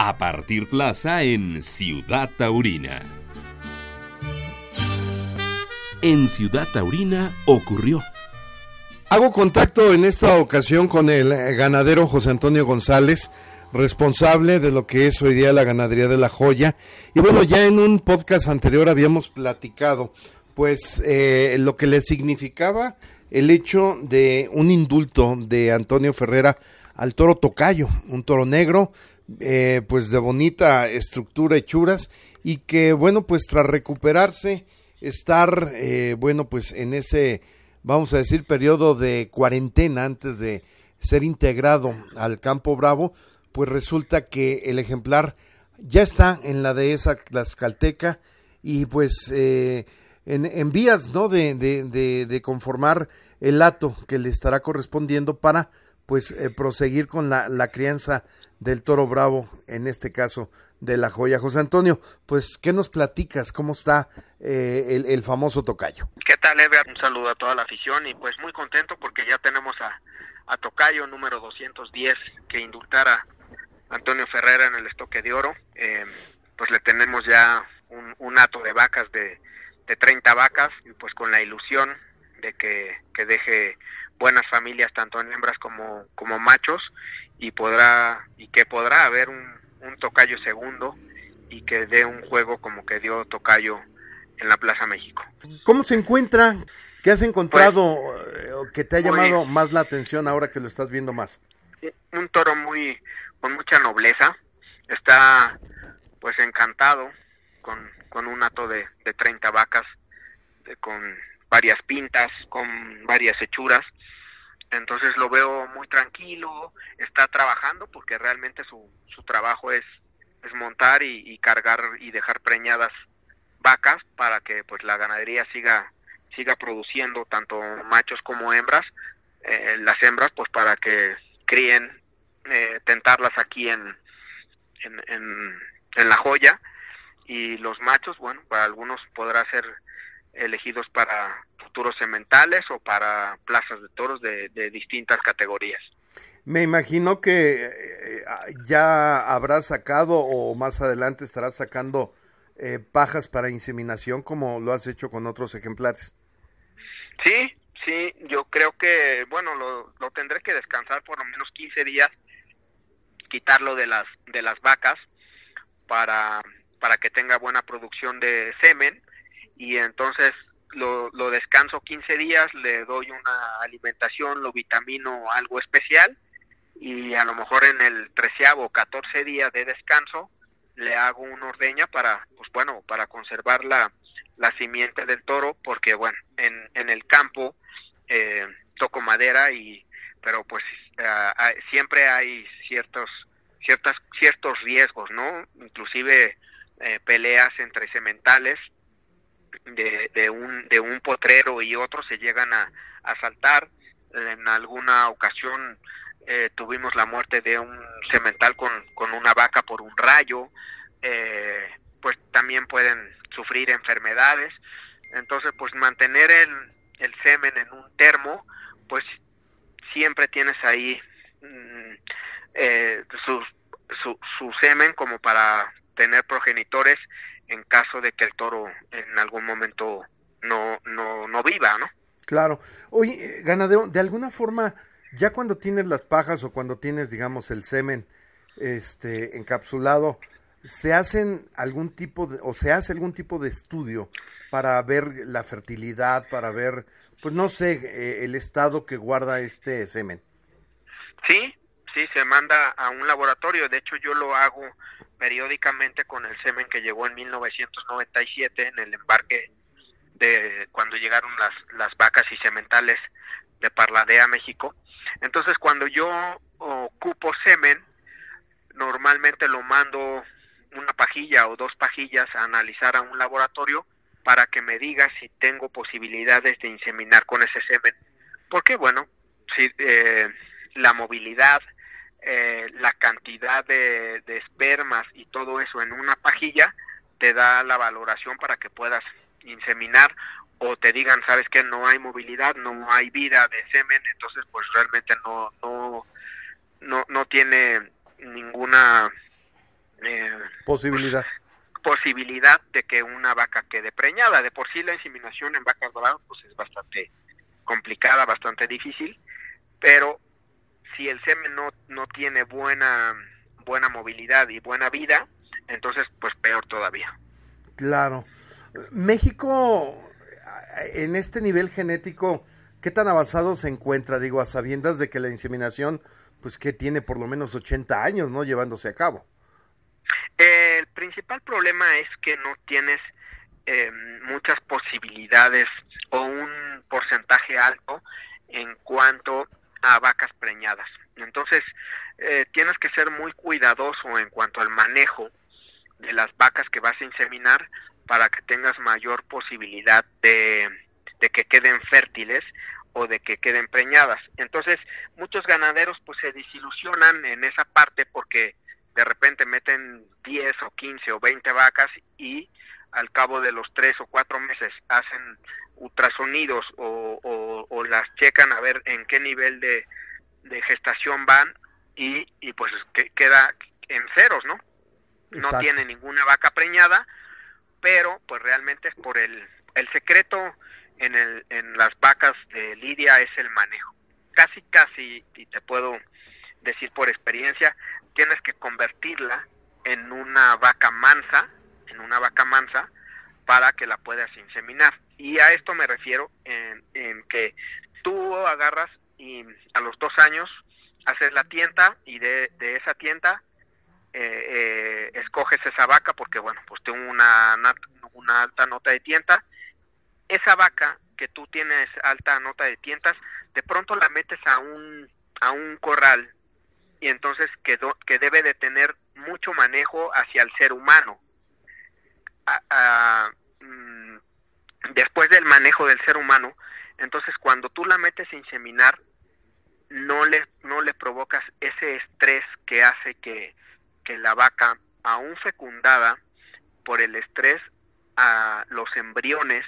a partir plaza en Ciudad Taurina. En Ciudad Taurina ocurrió. Hago contacto en esta ocasión con el ganadero José Antonio González, responsable de lo que es hoy día la ganadería de la joya. Y bueno, ya en un podcast anterior habíamos platicado, pues, eh, lo que le significaba el hecho de un indulto de Antonio Ferrera al toro Tocayo, un toro negro, eh, pues de bonita estructura, hechuras, y que bueno, pues tras recuperarse, estar, eh, bueno, pues en ese, vamos a decir, periodo de cuarentena antes de ser integrado al campo bravo, pues resulta que el ejemplar ya está en la dehesa Tlaxcalteca y pues eh, en, vías ¿no? De, de, de, conformar el hato que le estará correspondiendo para pues eh, proseguir con la, la crianza del toro bravo, en este caso de la joya. José Antonio, pues, ¿qué nos platicas? ¿Cómo está eh, el, el, famoso tocayo? ¿Qué tal, Eve? Un saludo a toda la afición y pues muy contento porque ya tenemos a, a tocayo número 210 que indultara Antonio Ferrera en el estoque de oro. Eh, pues le tenemos ya un, un hato de vacas de, de 30 vacas y pues con la ilusión de que, que deje buenas familias tanto en hembras como, como machos y podrá y que podrá haber un, un tocayo segundo y que dé un juego como que dio tocayo en la Plaza México. ¿Cómo se encuentra? ¿Qué has encontrado pues, que te ha llamado muy, más la atención ahora que lo estás viendo más? Un toro muy con mucha nobleza, está pues encantado con, con un hato de, de 30 vacas, de, con varias pintas, con varias hechuras, entonces lo veo muy tranquilo, está trabajando porque realmente su, su trabajo es, montar y, cargar y dejar preñadas vacas para que pues la ganadería siga siga produciendo tanto machos como hembras eh, las hembras pues para que críen eh, tentarlas aquí en, en en la joya y los machos bueno para algunos podrá ser elegidos para futuros sementales o para plazas de toros de, de distintas categorías. Me imagino que eh, ya habrás sacado o más adelante estarás sacando eh, pajas para inseminación como lo has hecho con otros ejemplares. Sí, sí, yo creo que, bueno, lo, lo tendré que descansar por lo menos 15 días, quitarlo de las, de las vacas para, para que tenga buena producción de semen y entonces lo, descanso 15 días, le doy una alimentación, lo vitamino algo especial y a lo mejor en el treceavo o 14 días de descanso le hago una ordeña para, pues bueno, para conservar la, la simiente del toro porque bueno, en, en el campo eh, toco madera y pero pues uh, siempre hay ciertos ciertas ciertos riesgos, ¿no? Inclusive eh, peleas entre sementales de, de, un, de un potrero y otro se llegan a, a saltar. En alguna ocasión eh, tuvimos la muerte de un semental con, con una vaca por un rayo, eh, pues también pueden sufrir enfermedades. Entonces, pues mantener el, el semen en un termo, pues siempre tienes ahí mm, eh, su, su, su semen como para tener progenitores en caso de que el toro en algún momento no, no, no viva, ¿no? Claro. Oye, ganadero, de alguna forma, ya cuando tienes las pajas o cuando tienes, digamos, el semen este, encapsulado, ¿se hacen algún tipo de, o se hace algún tipo de estudio para ver la fertilidad, para ver, pues no sé, eh, el estado que guarda este semen? Sí, sí, se manda a un laboratorio. De hecho, yo lo hago periódicamente con el semen que llegó en 1997 en el embarque de cuando llegaron las, las vacas y sementales de Parladea, México. Entonces, cuando yo ocupo semen, normalmente lo mando una pajilla o dos pajillas a analizar a un laboratorio para que me diga si tengo posibilidades de inseminar con ese semen. Porque, bueno, si eh, la movilidad, eh, la cantidad de, de, espermas y todo eso en una pajilla te da la valoración para que puedas inseminar o te digan sabes que no hay movilidad no hay vida de semen entonces pues realmente no no no no tiene ninguna posibilidad posibilidad de que una vaca quede preñada. De por sí la inseminación en vacas doradas pues es bastante complicada, bastante difícil, pero si el semen no, no tiene buena, buena movilidad y buena vida, entonces pues peor todavía. Claro. México, en este nivel genético, ¿qué tan avanzado se encuentra? Digo, a sabiendas de que la inseminación, pues que tiene por lo menos 80 años, ¿no? Llevándose a cabo. El principal problema es que no tienes eh, muchas posibilidades o un porcentaje alto en cuanto a vacas preñadas. Entonces, eh, tienes que ser muy cuidadoso en cuanto al manejo de las vacas que vas a inseminar para que tengas mayor posibilidad de, que queden fértiles o de que queden preñadas. Entonces, muchos ganaderos pues se desilusionan en esa parte porque de repente meten 10 o 15 o 20 vacas y al cabo de los 3 o 4 meses hacen ultrasonidos o, o, las checan a ver en qué nivel de, de gestación van y, y pues que, queda en ceros, ¿no? No tiene ninguna vaca preñada, pero pues realmente es por el, el secreto en, el, en las vacas de Lidia es el manejo. Casi, casi, y te puedo decir por experiencia, tienes que convertirla en una vaca mansa, en una vaca mansa, para que la puedas inseminar. Y a esto me refiero en, que tú agarras y a los dos años haces la tienda y de, esa tienda eh, eh, escoges esa vaca porque, bueno, pues tengo una, una alta nota de tienda. Esa vaca que tú tienes alta nota de tientas, de pronto la metes a un, a un corral y entonces quedó, que debe de tener mucho manejo hacia el ser humano. Mm, después del manejo del ser humano, entonces cuando tú la metes a inseminar, no le, no le provocas ese estrés que hace que, que la vaca, aún fecundada, por el estrés a los embriones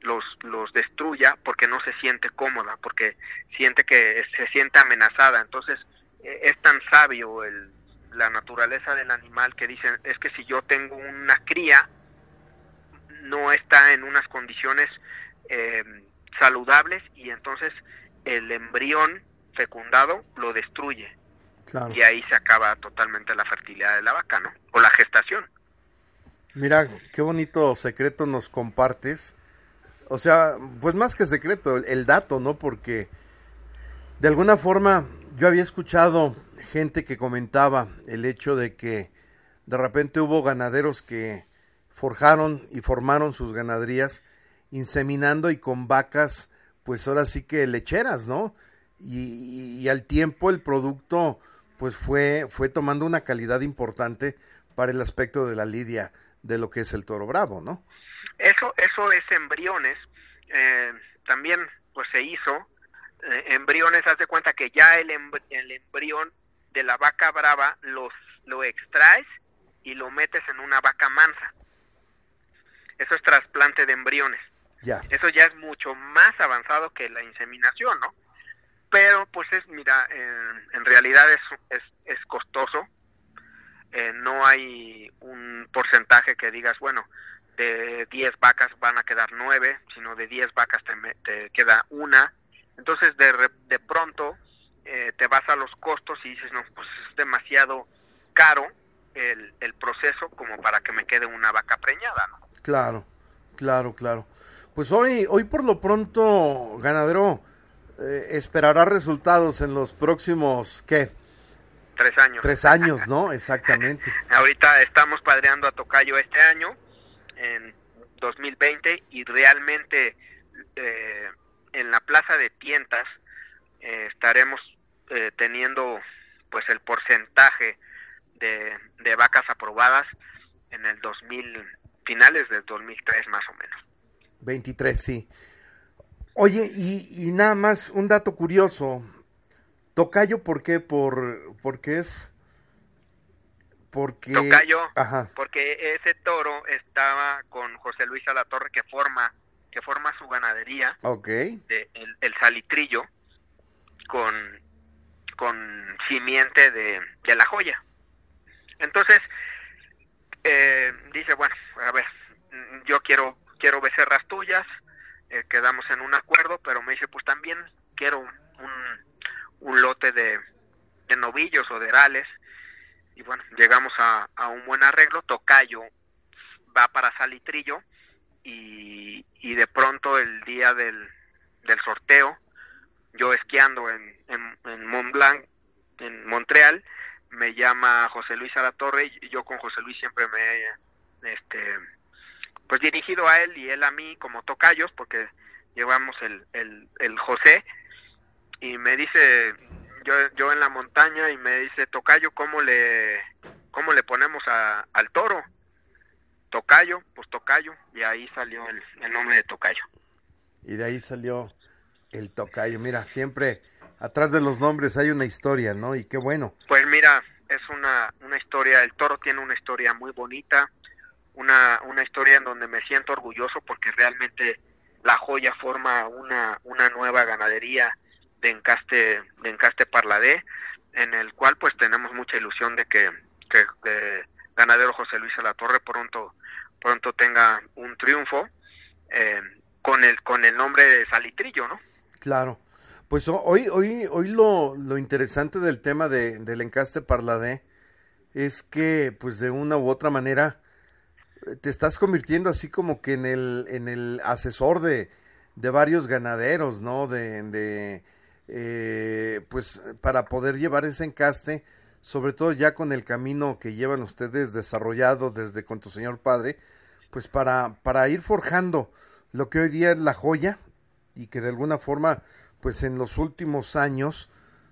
los, los destruya porque no se siente cómoda, porque siente que se siente amenazada. Entonces, eh, es tan sabio el, la naturaleza del animal que dicen es que si yo tengo una cría no está en unas condiciones eh, saludables y entonces el embrión fecundado lo destruye y ahí se acaba totalmente la fertilidad de la vaca, ¿no? O la gestación. Mira, qué bonito secreto nos compartes. O sea, pues más que secreto, el dato, ¿no? Porque de alguna forma yo había escuchado gente que comentaba el hecho de que de repente hubo ganaderos que forjaron y formaron sus ganaderías inseminando y con vacas, pues ahora sí que lecheras, ¿no? Y, al tiempo el producto pues fue, fue tomando una calidad importante para el aspecto de la lidia de lo que es el toro bravo, ¿no? Eso, eso es embriones. Eh, también pues se hizo eh, embriones, haz de cuenta que ya el, el embrión de la vaca brava los, lo extraes y lo metes en una vaca mansa. Eso es trasplante de embriones. Ya. Eso ya es mucho más avanzado que la inseminación, ¿no? Pero pues es, mira, en realidad es, es, es costoso. Eh, no hay un porcentaje que digas, bueno, de 10 vacas van a quedar 9, sino de 10 vacas te, te queda una entonces de, de pronto eh, te vas a los costos y dices, no, pues es demasiado caro el, el proceso como para que me quede una vaca preñada, ¿no? Claro, claro, claro. Pues hoy, hoy por lo pronto, ganadero, eh, esperará resultados en los próximos, ¿qué? Tres años. Tres años, ¿no? Exactamente. Ahorita estamos padreando a Tocayo este año, en 2020, y realmente eh, en la plaza de tientas eh, estaremos eh, teniendo pues el porcentaje de, de, vacas aprobadas en el 2000 finales del 2003 más o menos. 23 sí. Oye y, nada más un dato curioso. Tocayo por qué por porque es porque tocayo porque ese toro estaba con José Luis Alatorre que forma que forma su ganadería, de, el, salitrillo, con, con simiente de, de la joya. Entonces, eh, dice, bueno, a ver, yo quiero quiero becerras tuyas, eh, quedamos en un acuerdo, pero me dice, pues también quiero un, lote de, novillos o de herales, y bueno, llegamos a, un buen arreglo, Tocayo va para Salitrillo, y, y de pronto el día del, sorteo, yo esquiando en, en Mont Blanc, en Montreal, me llama José Luis a la torre y yo con José Luis siempre me he este pues dirigido a él y él a mí como tocayos porque llevamos el, el, el José y me dice yo, yo en la montaña y me dice tocayo cómo le cómo le ponemos a, al toro tocayo pues tocayo y ahí salió el, el nombre de tocayo. Y de ahí salió el tocayo mira siempre atrás de los nombres hay una historia, ¿no? Y qué bueno. Pues mira, es una, una historia, el toro tiene una historia muy bonita, una, una historia en donde me siento orgulloso porque realmente la joya forma una, una nueva ganadería de encaste, de encaste parladé, en el cual pues tenemos mucha ilusión de que, que, ganadero José Luis La Torre pronto, pronto tenga un triunfo eh, con el, con el nombre de Salitrillo, ¿no? Claro. Pues hoy, hoy, hoy lo, lo interesante del tema de, del encaste parladé es que, pues de una u otra manera, te estás convirtiendo así como que en el, en el asesor de, de varios ganaderos, ¿no? De, de eh, pues para poder llevar ese encaste, sobre todo ya con el camino que llevan ustedes desarrollado desde con tu señor padre, pues para, para ir forjando lo que hoy día es la joya y que de alguna forma pues en los últimos años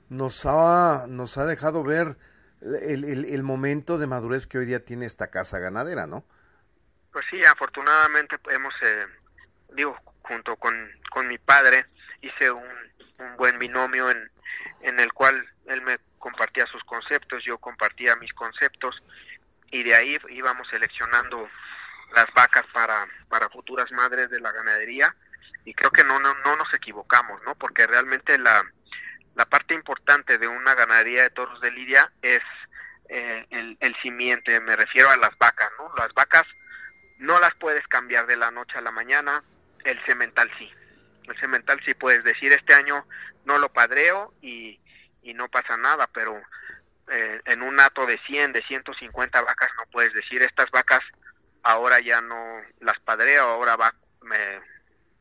nos ha, nos ha dejado ver el, el, momento de madurez que hoy día tiene esta casa ganadera, ¿no? Pues sí, afortunadamente hemos, eh, digo, junto con, con mi padre, hice un, un buen binomio en, en el cual él me compartía sus conceptos, yo compartía mis conceptos, y de ahí íbamos seleccionando las vacas para, para futuras madres de la ganadería y creo que no, no, no nos equivocamos, ¿no? Porque realmente la, la parte importante de una ganadería de toros de lidia es eh, el, el simiente, me refiero a las vacas, ¿no? Las vacas no las puedes cambiar de la noche a la mañana, el cemental sí. El cemental sí puedes decir, este año no lo padreo y, y no pasa nada, pero eh, en un ato de 100, de 150 vacas no puedes decir, estas vacas ahora ya no las padreo, ahora va, me,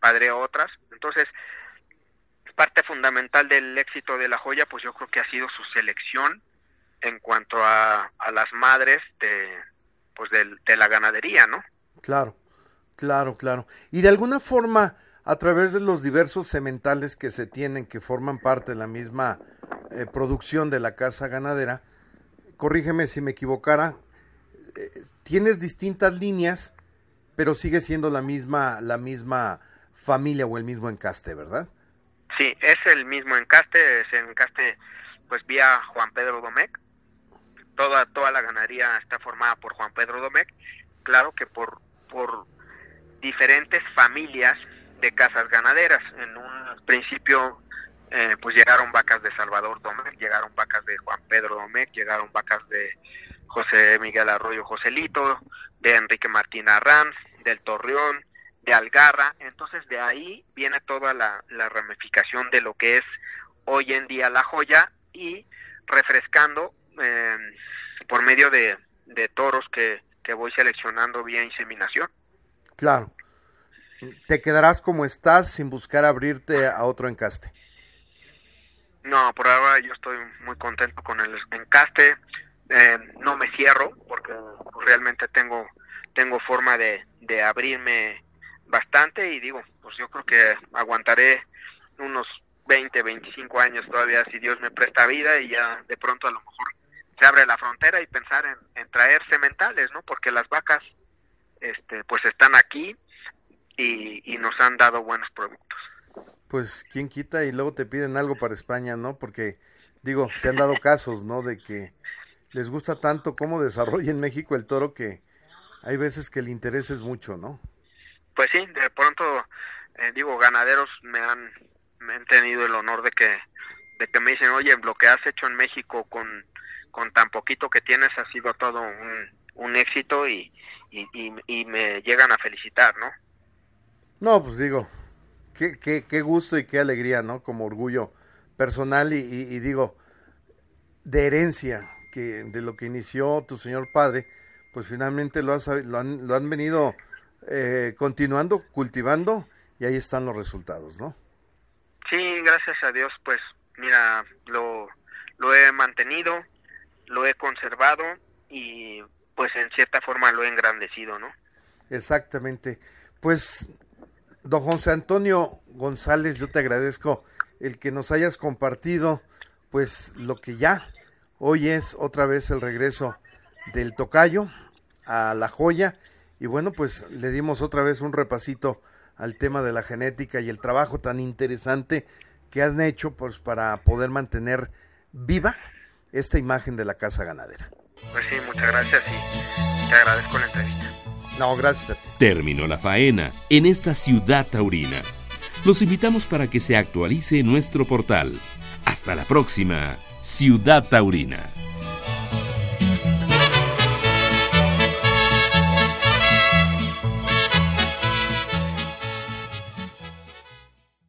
padre otras. Entonces, parte fundamental del éxito de la joya, pues yo creo que ha sido su selección en cuanto a, a las madres de, pues de, de, la ganadería, ¿no? Claro, claro, claro. Y de alguna forma, a través de los diversos sementales que se tienen, que forman parte de la misma eh, producción de la casa ganadera, corrígeme si me equivocara, eh, tienes distintas líneas, pero sigue siendo la misma, la misma familia o el mismo encaste, ¿verdad? Sí, es el mismo encaste, es el encaste pues vía Juan Pedro Domecq. Toda toda la ganadería está formada por Juan Pedro Domecq. Claro que por por diferentes familias de casas ganaderas. En un principio eh, pues llegaron vacas de Salvador Domecq, llegaron vacas de Juan Pedro Domecq, llegaron vacas de José Miguel Arroyo Joselito, de Enrique Martín Arranz, del Torreón, de Algarra, entonces de ahí viene toda la, la, ramificación de lo que es hoy en día la joya y refrescando eh, por medio de, de toros que, que, voy seleccionando vía inseminación. Claro. ¿Te quedarás como estás sin buscar abrirte a otro encaste? No, por ahora yo estoy muy contento con el encaste. Eh, no me cierro porque realmente tengo tengo forma de, de abrirme bastante y digo, pues yo creo que aguantaré unos 20, 25 años todavía si Dios me presta vida y ya de pronto a lo mejor se abre la frontera y pensar en, en traer sementales, ¿no? Porque las vacas este pues están aquí y, y nos han dado buenos productos. Pues quién quita y luego te piden algo para España, ¿no? Porque digo, se han dado casos, ¿no? De que les gusta tanto cómo desarrolla en México el toro que hay veces que el interés es mucho, ¿no? Pues sí, de pronto, eh, digo, ganaderos me han, me han tenido el honor de que, de que me dicen, oye, lo que has hecho en México con, con tan poquito que tienes ha sido todo un, éxito y, y, me llegan a felicitar, ¿no? No, pues digo, qué, qué, qué gusto y qué alegría, ¿no? Como orgullo personal y, y, digo, de herencia, que de lo que inició tu señor padre, pues finalmente lo, lo, han, lo han venido eh, continuando, cultivando y ahí están los resultados, ¿no? Sí, gracias a Dios, pues mira, lo, lo he mantenido, lo he conservado y pues en cierta forma lo he engrandecido, ¿no? Exactamente. Pues, don José Antonio González, yo te agradezco el que nos hayas compartido, pues, lo que ya hoy es otra vez el regreso del tocayo a la joya. Y bueno, pues le dimos otra vez un repasito al tema de la genética y el trabajo tan interesante que han hecho pues, para poder mantener viva esta imagen de la casa ganadera. Pues sí, muchas gracias y te agradezco la entrevista. No, gracias a ti. Terminó la faena en esta ciudad taurina. Los invitamos para que se actualice nuestro portal. Hasta la próxima, Ciudad Taurina.